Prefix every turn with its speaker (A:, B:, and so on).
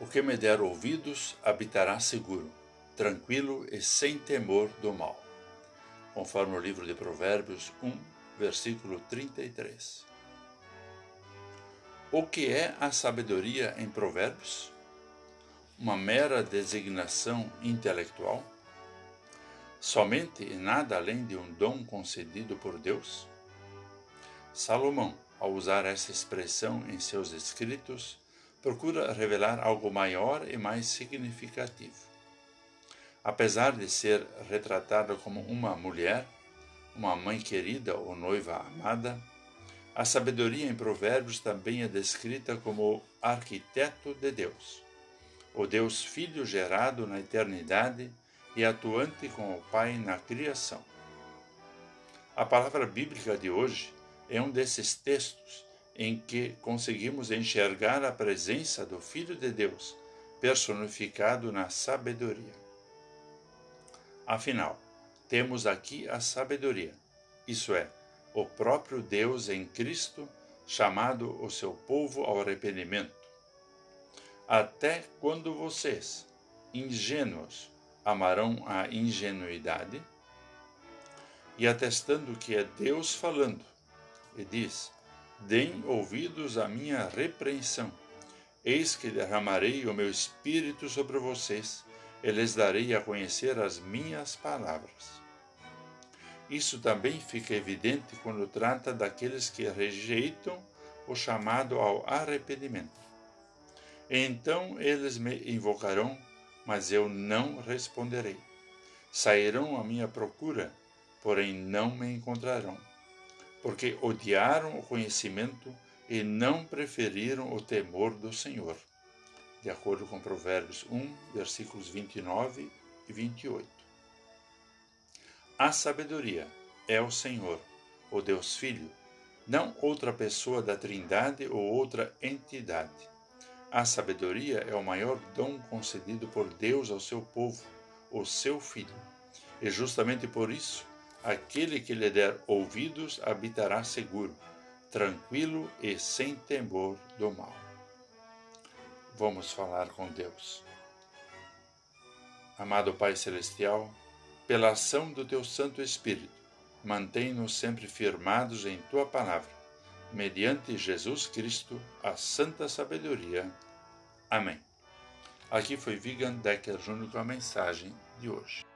A: O que me der ouvidos habitará seguro, tranquilo e sem temor do mal. Conforme o livro de Provérbios 1, versículo 33. O que é a sabedoria em Provérbios? Uma mera designação intelectual? Somente e nada além de um dom concedido por Deus? Salomão, ao usar essa expressão em seus escritos, procura revelar algo maior e mais significativo. Apesar de ser retratada como uma mulher, uma mãe querida ou noiva amada, a sabedoria em Provérbios também é descrita como arquiteto de Deus, o Deus Filho gerado na eternidade e atuante com o Pai na criação. A palavra bíblica de hoje é um desses textos em que conseguimos enxergar a presença do Filho de Deus personificado na sabedoria. Afinal, temos aqui a sabedoria, isso é, o próprio Deus em Cristo, chamado o seu povo ao arrependimento. Até quando vocês, ingênuos, amarão a ingenuidade? E atestando que é Deus falando, e diz: Deem ouvidos à minha repreensão. Eis que derramarei o meu espírito sobre vocês, e lhes darei a conhecer as minhas palavras. Isso também fica evidente quando trata daqueles que rejeitam o chamado ao arrependimento. Então eles me invocarão, mas eu não responderei. Sairão à minha procura, porém não me encontrarão porque odiaram o conhecimento e não preferiram o temor do Senhor. De acordo com Provérbios 1, versículos 29 e 28. A sabedoria é o Senhor, o Deus Filho, não outra pessoa da Trindade ou outra entidade. A sabedoria é o maior dom concedido por Deus ao seu povo, o seu Filho. E justamente por isso, Aquele que lhe der ouvidos habitará seguro, tranquilo e sem temor do mal. Vamos falar com Deus. Amado Pai Celestial, pela ação do Teu Santo Espírito, mantém-nos sempre firmados em Tua palavra, mediante Jesus Cristo, a santa sabedoria. Amém. Aqui foi Vigan Decker Júnior com a mensagem de hoje.